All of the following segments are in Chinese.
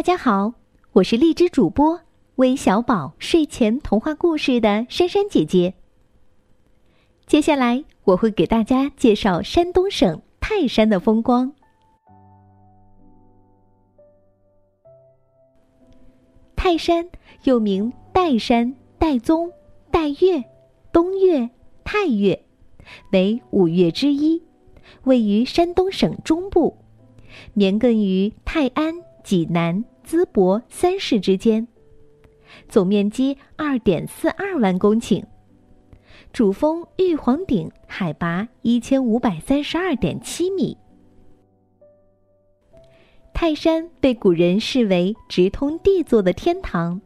大家好，我是荔枝主播微小宝睡前童话故事的珊珊姐姐。接下来我会给大家介绍山东省泰山的风光。泰山又名岱山、岱宗、岱岳、东岳、太岳，为五岳之一，位于山东省中部，绵亘于泰安、济南、淄博三市之间，总面积二点四二万公顷，主峰玉皇顶海拔一千五百三十二点七米。泰山被古人视为直通帝座的天堂，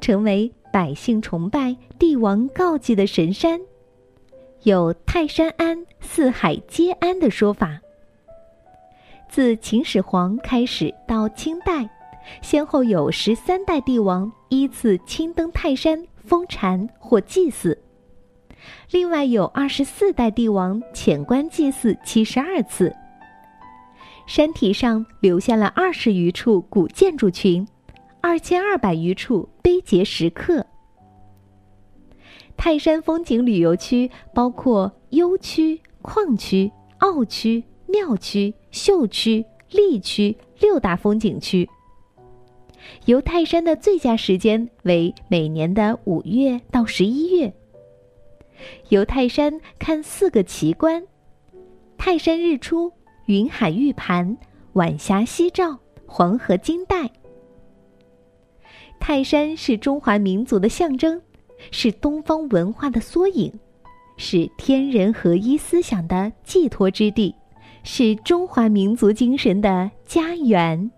成为百姓崇拜、帝王告祭的神山，有“泰山安，四海皆安”的说法。自秦始皇开始到清代，先后有十三代帝王依次亲登泰山封禅或祭祀，另外有二十四代帝王潜观祭祀七十二次。山体上留下了二十余处古建筑群，二千二百余处碑碣石刻。泰山风景旅游区包括幽区、矿区、坳区、庙区、秀区、丽区六大风景区。游泰山的最佳时间为每年的五月到十一月。游泰山看四个奇观：泰山日出。云海玉盘，晚霞夕照，黄河金带。泰山是中华民族的象征，是东方文化的缩影，是天人合一思想的寄托之地，是中华民族精神的家园。